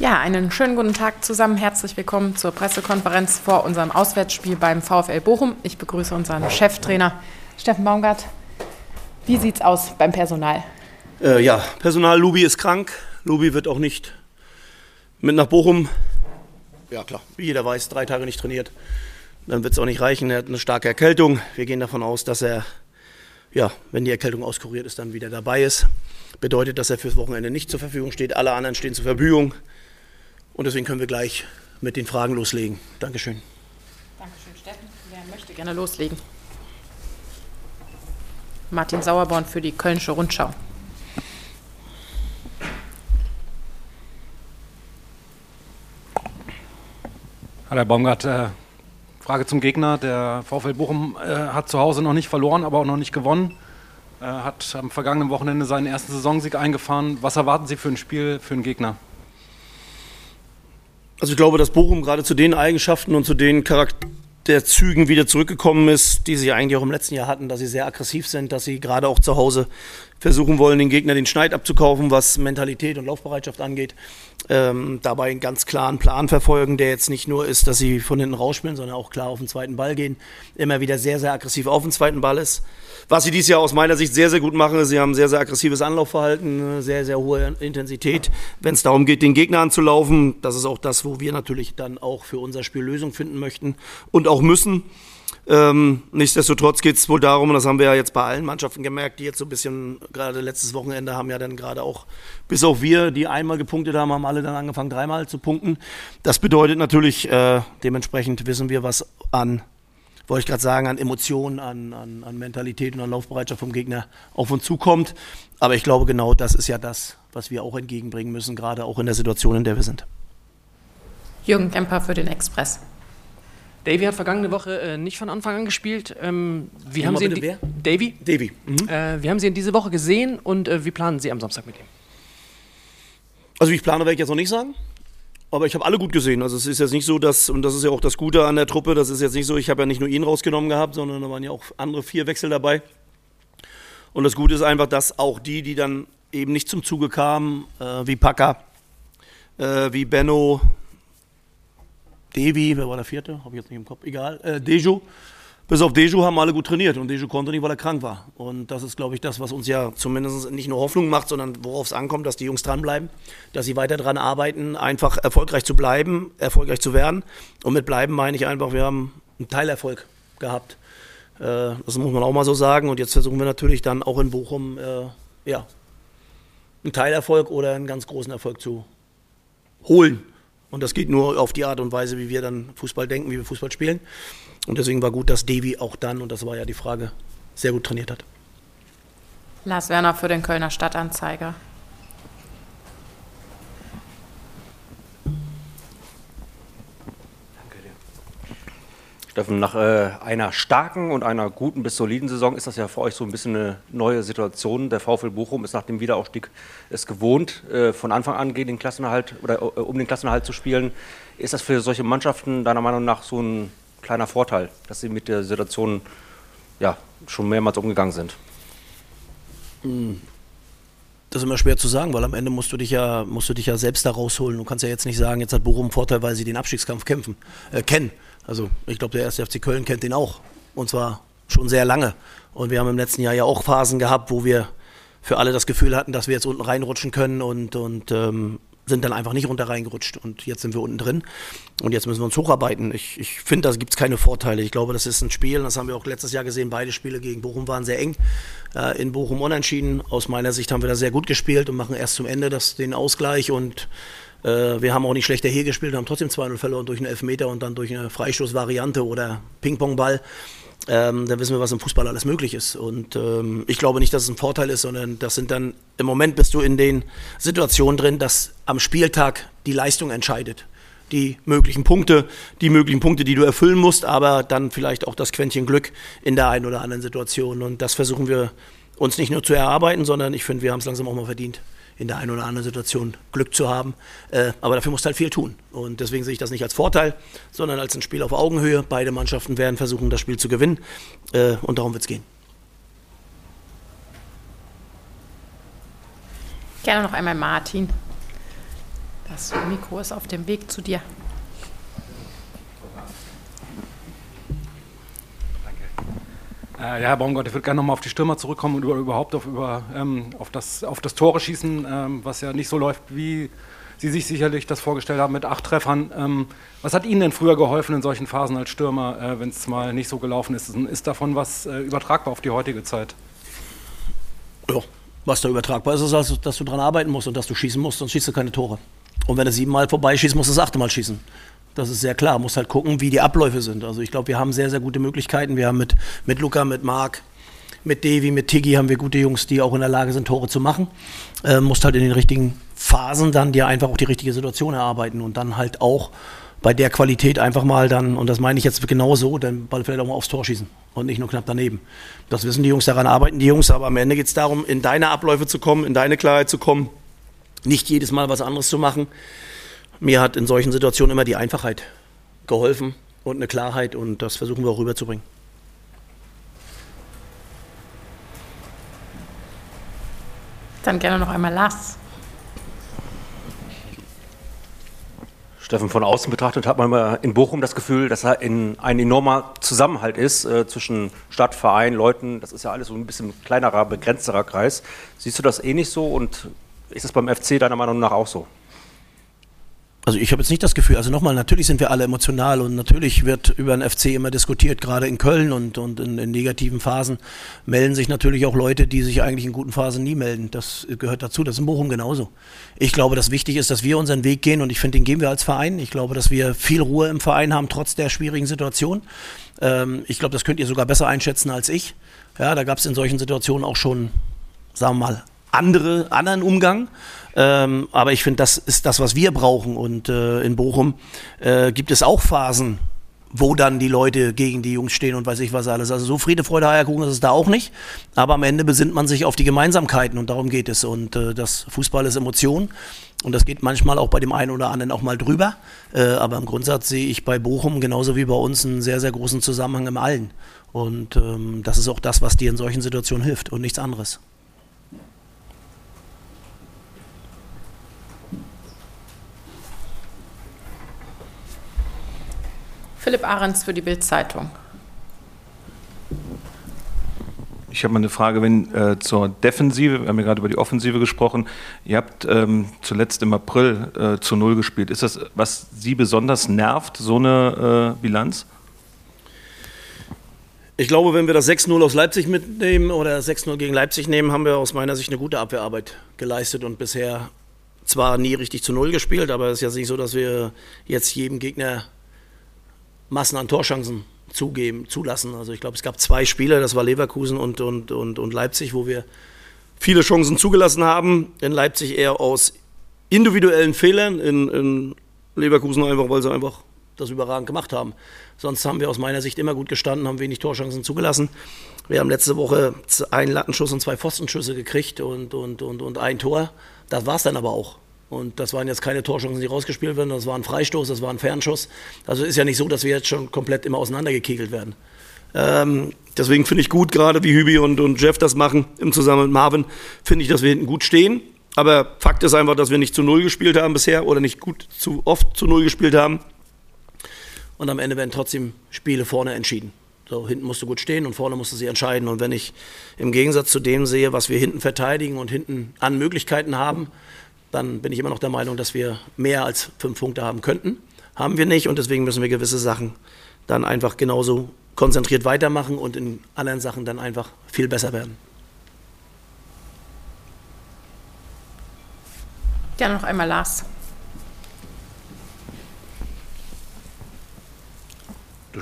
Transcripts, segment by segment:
Ja, einen schönen guten Tag zusammen. Herzlich willkommen zur Pressekonferenz vor unserem Auswärtsspiel beim VfL Bochum. Ich begrüße unseren Cheftrainer Steffen Baumgart. Wie sieht's aus beim Personal? Äh, ja, Personal Lubi ist krank. Lubi wird auch nicht mit nach Bochum. Ja, klar, wie jeder weiß, drei Tage nicht trainiert. Dann wird es auch nicht reichen. Er hat eine starke Erkältung. Wir gehen davon aus, dass er, ja, wenn die Erkältung auskuriert ist, dann wieder dabei ist. Bedeutet, dass er fürs Wochenende nicht zur Verfügung steht. Alle anderen stehen zur Verfügung. Und deswegen können wir gleich mit den Fragen loslegen. Dankeschön. Dankeschön, Steffen. Wer möchte gerne loslegen? Martin Sauerborn für die Kölnische Rundschau. Hallo Herr Baumgart, äh, Frage zum Gegner. Der VfL Bochum äh, hat zu Hause noch nicht verloren, aber auch noch nicht gewonnen. Äh, hat am vergangenen Wochenende seinen ersten Saisonsieg eingefahren. Was erwarten Sie für ein Spiel, für einen Gegner? Also ich glaube, dass Bochum gerade zu den Eigenschaften und zu den Charakterzügen wieder zurückgekommen ist, die sie eigentlich auch im letzten Jahr hatten, dass sie sehr aggressiv sind, dass sie gerade auch zu Hause versuchen wollen, den Gegner den Schneid abzukaufen, was Mentalität und Laufbereitschaft angeht. Ähm, dabei einen ganz klaren Plan verfolgen, der jetzt nicht nur ist, dass sie von hinten rausspielen, sondern auch klar auf den zweiten Ball gehen. Immer wieder sehr, sehr aggressiv auf den zweiten Ball ist. Was sie dieses Jahr aus meiner Sicht sehr, sehr gut machen, ist, sie haben sehr, sehr aggressives Anlaufverhalten, sehr, sehr hohe Intensität, wenn es darum geht, den Gegner anzulaufen. Das ist auch das, wo wir natürlich dann auch für unser Spiel Lösung finden möchten und auch müssen. Ähm, nichtsdestotrotz geht es wohl darum, und das haben wir ja jetzt bei allen Mannschaften gemerkt, die jetzt so ein bisschen, gerade letztes Wochenende haben ja dann gerade auch, bis auf wir, die einmal gepunktet haben, haben alle dann angefangen, dreimal zu punkten. Das bedeutet natürlich, äh, dementsprechend wissen wir, was an, wollte ich gerade sagen, an Emotionen, an, an, an Mentalität und an Laufbereitschaft vom Gegner auf uns zukommt. Aber ich glaube, genau das ist ja das, was wir auch entgegenbringen müssen, gerade auch in der Situation, in der wir sind. Jürgen Kemper für den Express. Davy hat vergangene Woche äh, nicht von Anfang an gespielt. Ähm, wie haben Sie bitte, wer? Davy? Davy. Mhm. Äh, wie haben Sie ihn diese Woche gesehen und äh, wie planen Sie am Samstag mit ihm? Also wie ich plane, werde ich jetzt noch nicht sagen. Aber ich habe alle gut gesehen. Also es ist jetzt nicht so, dass, und das ist ja auch das Gute an der Truppe, das ist jetzt nicht so, ich habe ja nicht nur ihn rausgenommen gehabt, sondern da waren ja auch andere vier Wechsel dabei. Und das Gute ist einfach, dass auch die, die dann eben nicht zum Zuge kamen, äh, wie Packer, äh, wie Benno, Devi, wer war der vierte? Habe ich jetzt nicht im Kopf, egal. Äh, Deju. Bis auf Deju haben alle gut trainiert und Deju konnte nicht, weil er krank war. Und das ist, glaube ich, das, was uns ja zumindest nicht nur Hoffnung macht, sondern worauf es ankommt, dass die Jungs dranbleiben, dass sie weiter dran arbeiten, einfach erfolgreich zu bleiben, erfolgreich zu werden. Und mit bleiben meine ich einfach, wir haben einen Teilerfolg gehabt. Äh, das muss man auch mal so sagen. Und jetzt versuchen wir natürlich dann auch in Bochum, äh, ja, einen Teilerfolg oder einen ganz großen Erfolg zu holen. Und das geht nur auf die Art und Weise, wie wir dann Fußball denken, wie wir Fußball spielen. Und deswegen war gut, dass Devi auch dann, und das war ja die Frage, sehr gut trainiert hat. Lars Werner für den Kölner Stadtanzeiger. Steffen, nach äh, einer starken und einer guten bis soliden Saison ist das ja für euch so ein bisschen eine neue Situation. Der VfL Bochum ist nach dem Wiederaufstieg es gewohnt, äh, von Anfang an gegen den Klassenerhalt oder äh, um den Klassenerhalt zu spielen. Ist das für solche Mannschaften deiner Meinung nach so ein kleiner Vorteil, dass sie mit der Situation ja, schon mehrmals umgegangen sind? Das ist immer schwer zu sagen, weil am Ende musst du dich ja, musst du dich ja selbst da rausholen. Du kannst ja jetzt nicht sagen, jetzt hat Bochum einen Vorteil, weil sie den Abstiegskampf kämpfen, äh, kennen. Also ich glaube, der erste FC Köln kennt den auch. Und zwar schon sehr lange. Und wir haben im letzten Jahr ja auch Phasen gehabt, wo wir für alle das Gefühl hatten, dass wir jetzt unten reinrutschen können und, und ähm, sind dann einfach nicht runter reingerutscht. Und jetzt sind wir unten drin. Und jetzt müssen wir uns hocharbeiten. Ich, ich finde, da gibt es keine Vorteile. Ich glaube, das ist ein Spiel, das haben wir auch letztes Jahr gesehen, beide Spiele gegen Bochum waren sehr eng. Äh, in Bochum unentschieden. Aus meiner Sicht haben wir da sehr gut gespielt und machen erst zum Ende das, den Ausgleich und äh, wir haben auch nicht schlechter hier gespielt, haben trotzdem 2-0 verloren durch einen Elfmeter und dann durch eine Freistoßvariante oder Ping-Pong-Ball. Ähm, dann wissen wir, was im Fußball alles möglich ist. Und ähm, ich glaube nicht, dass es ein Vorteil ist, sondern das sind dann, im Moment bist du in den Situationen drin, dass am Spieltag die Leistung entscheidet. Die möglichen Punkte, die möglichen Punkte, die du erfüllen musst, aber dann vielleicht auch das Quäntchen Glück in der einen oder anderen Situation. Und das versuchen wir uns nicht nur zu erarbeiten, sondern ich finde, wir haben es langsam auch mal verdient in der einen oder anderen Situation Glück zu haben. Äh, aber dafür musst du halt viel tun. Und deswegen sehe ich das nicht als Vorteil, sondern als ein Spiel auf Augenhöhe. Beide Mannschaften werden versuchen, das Spiel zu gewinnen. Äh, und darum wird es gehen. Gerne noch einmal Martin. Das Mikro ist auf dem Weg zu dir. Äh, ja, Baumgart, ich würde gerne nochmal auf die Stürmer zurückkommen und über, überhaupt auf, über, ähm, auf, das, auf das Tore schießen, ähm, was ja nicht so läuft, wie Sie sich sicherlich das vorgestellt haben mit acht Treffern. Ähm, was hat Ihnen denn früher geholfen in solchen Phasen als Stürmer, äh, wenn es mal nicht so gelaufen ist? Ist davon was äh, übertragbar auf die heutige Zeit? Ja, was da übertragbar ist, ist, also, dass du daran arbeiten musst und dass du schießen musst, sonst schießt du keine Tore. Und wenn du siebenmal vorbeischießt, musst du das achte Mal schießen. Das ist sehr klar. Muss halt gucken, wie die Abläufe sind. Also ich glaube, wir haben sehr, sehr gute Möglichkeiten. Wir haben mit, mit Luca, mit Marc, mit Devi, mit Tiggy haben wir gute Jungs, die auch in der Lage sind, Tore zu machen. Äh, musst halt in den richtigen Phasen dann dir einfach auch die richtige Situation erarbeiten und dann halt auch bei der Qualität einfach mal dann, und das meine ich jetzt genauso, den Ball vielleicht auch mal aufs Tor schießen und nicht nur knapp daneben. Das wissen die Jungs, daran arbeiten die Jungs, aber am Ende geht es darum, in deine Abläufe zu kommen, in deine Klarheit zu kommen, nicht jedes Mal was anderes zu machen mir hat in solchen Situationen immer die Einfachheit geholfen und eine Klarheit und das versuchen wir auch rüberzubringen. Dann gerne noch einmal Lars. Steffen, von außen betrachtet hat man immer in Bochum das Gefühl, dass er in ein enormer Zusammenhalt ist äh, zwischen Stadt, Verein, Leuten. Das ist ja alles so ein bisschen kleinerer, begrenzterer Kreis. Siehst du das ähnlich so und ist es beim FC deiner Meinung nach auch so? Also ich habe jetzt nicht das Gefühl, also nochmal, natürlich sind wir alle emotional und natürlich wird über den FC immer diskutiert, gerade in Köln und, und in, in, negativen Phasen melden sich natürlich auch Leute, die sich eigentlich in guten Phasen nie melden. Das gehört dazu, das ist in Bochum genauso. Ich glaube, dass wichtig ist, dass wir unseren Weg gehen und ich finde, den gehen wir als Verein. Ich glaube, dass wir viel Ruhe im Verein haben, trotz der schwierigen Situation. Ähm, ich glaube, das könnt ihr sogar besser einschätzen als ich. Ja, da gab es in solchen Situationen auch schon, sagen wir mal, andere, anderen Umgang. Ähm, aber ich finde, das ist das, was wir brauchen. Und äh, in Bochum äh, gibt es auch Phasen, wo dann die Leute gegen die Jungs stehen und weiß ich was alles. Also so Friede, Freude, Eierkuchen ist es da auch nicht. Aber am Ende besinnt man sich auf die Gemeinsamkeiten und darum geht es. Und äh, das Fußball ist Emotion. Und das geht manchmal auch bei dem einen oder anderen auch mal drüber. Äh, aber im Grundsatz sehe ich bei Bochum genauso wie bei uns einen sehr, sehr großen Zusammenhang im Allen. Und ähm, das ist auch das, was dir in solchen Situationen hilft und nichts anderes. Philipp Ahrens für die Bild-Zeitung. Ich habe mal eine Frage wenn, äh, zur Defensive. Wir haben ja gerade über die Offensive gesprochen. Ihr habt ähm, zuletzt im April äh, zu Null gespielt. Ist das, was Sie besonders nervt, so eine äh, Bilanz? Ich glaube, wenn wir das 6-0 aus Leipzig mitnehmen oder 6-0 gegen Leipzig nehmen, haben wir aus meiner Sicht eine gute Abwehrarbeit geleistet und bisher zwar nie richtig zu Null gespielt, aber es ist ja nicht so, dass wir jetzt jedem Gegner Massen an Torchancen zugeben, zulassen. Also ich glaube, es gab zwei Spiele, das war Leverkusen und, und, und, und Leipzig, wo wir viele Chancen zugelassen haben. In Leipzig eher aus individuellen Fehlern, in, in Leverkusen einfach, weil sie einfach das überragend gemacht haben. Sonst haben wir aus meiner Sicht immer gut gestanden, haben wenig Torchancen zugelassen. Wir haben letzte Woche einen Lattenschuss und zwei Pfostenschüsse gekriegt und, und, und, und ein Tor. Das war es dann aber auch. Und das waren jetzt keine Torchancen, die rausgespielt werden. Das war ein Freistoß, das war ein Fernschuss. Also ist ja nicht so, dass wir jetzt schon komplett immer auseinandergekegelt werden. Ähm, deswegen finde ich gut, gerade wie Hübi und, und Jeff das machen, im Zusammenhang mit Marvin, finde ich, dass wir hinten gut stehen. Aber Fakt ist einfach, dass wir nicht zu Null gespielt haben bisher oder nicht gut zu oft zu Null gespielt haben. Und am Ende werden trotzdem Spiele vorne entschieden. So, hinten musst du gut stehen und vorne musst du sie entscheiden. Und wenn ich im Gegensatz zu dem sehe, was wir hinten verteidigen und hinten an Möglichkeiten haben, dann bin ich immer noch der Meinung, dass wir mehr als fünf Punkte haben könnten. Haben wir nicht und deswegen müssen wir gewisse Sachen dann einfach genauso konzentriert weitermachen und in anderen Sachen dann einfach viel besser werden. Gerne noch einmal Lars.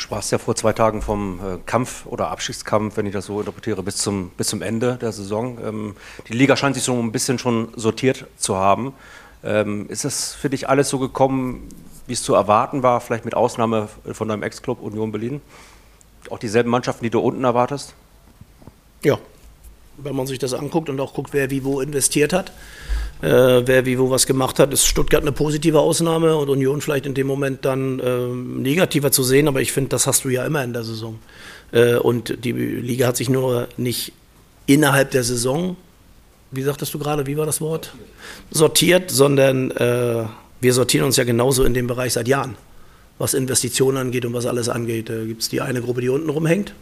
Sprachst ja vor zwei Tagen vom äh, Kampf oder Abschiedskampf, wenn ich das so interpretiere, bis zum, bis zum Ende der Saison. Ähm, die Liga scheint sich so ein bisschen schon sortiert zu haben. Ähm, ist das für dich alles so gekommen, wie es zu erwarten war, vielleicht mit Ausnahme von deinem Ex-Club Union Berlin? Auch dieselben Mannschaften, die du unten erwartest? Ja, wenn man sich das anguckt und auch guckt, wer wie wo investiert hat äh, wer wie wo was gemacht hat, ist Stuttgart eine positive Ausnahme und Union vielleicht in dem Moment dann äh, negativer zu sehen, aber ich finde, das hast du ja immer in der Saison. Äh, und die Liga hat sich nur nicht innerhalb der Saison, wie sagtest du gerade, wie war das Wort? Sortiert, sondern äh, wir sortieren uns ja genauso in dem Bereich seit Jahren, was Investitionen angeht und was alles angeht. Da gibt es die eine Gruppe, die unten rumhängt,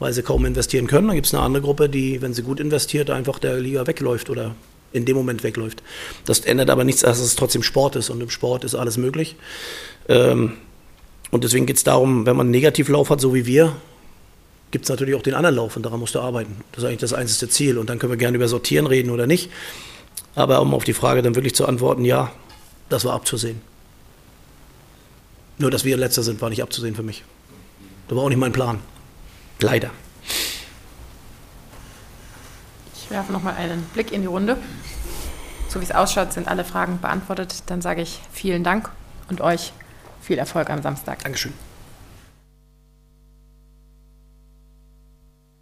weil sie kaum investieren können. Dann gibt es eine andere Gruppe, die, wenn sie gut investiert, einfach der Liga wegläuft oder in dem Moment wegläuft. Das ändert aber nichts, dass es trotzdem Sport ist und im Sport ist alles möglich. Ähm, und deswegen geht es darum, wenn man einen Negativlauf hat, so wie wir, gibt es natürlich auch den anderen Lauf und daran musst du arbeiten. Das ist eigentlich das einzige Ziel. Und dann können wir gerne über Sortieren reden oder nicht. Aber um auf die Frage dann wirklich zu antworten, ja, das war abzusehen. Nur, dass wir letzter sind, war nicht abzusehen für mich. Das war auch nicht mein Plan. Leider. Ich werfe nochmal einen Blick in die Runde. So wie es ausschaut, sind alle Fragen beantwortet. Dann sage ich vielen Dank und euch viel Erfolg am Samstag. Dankeschön.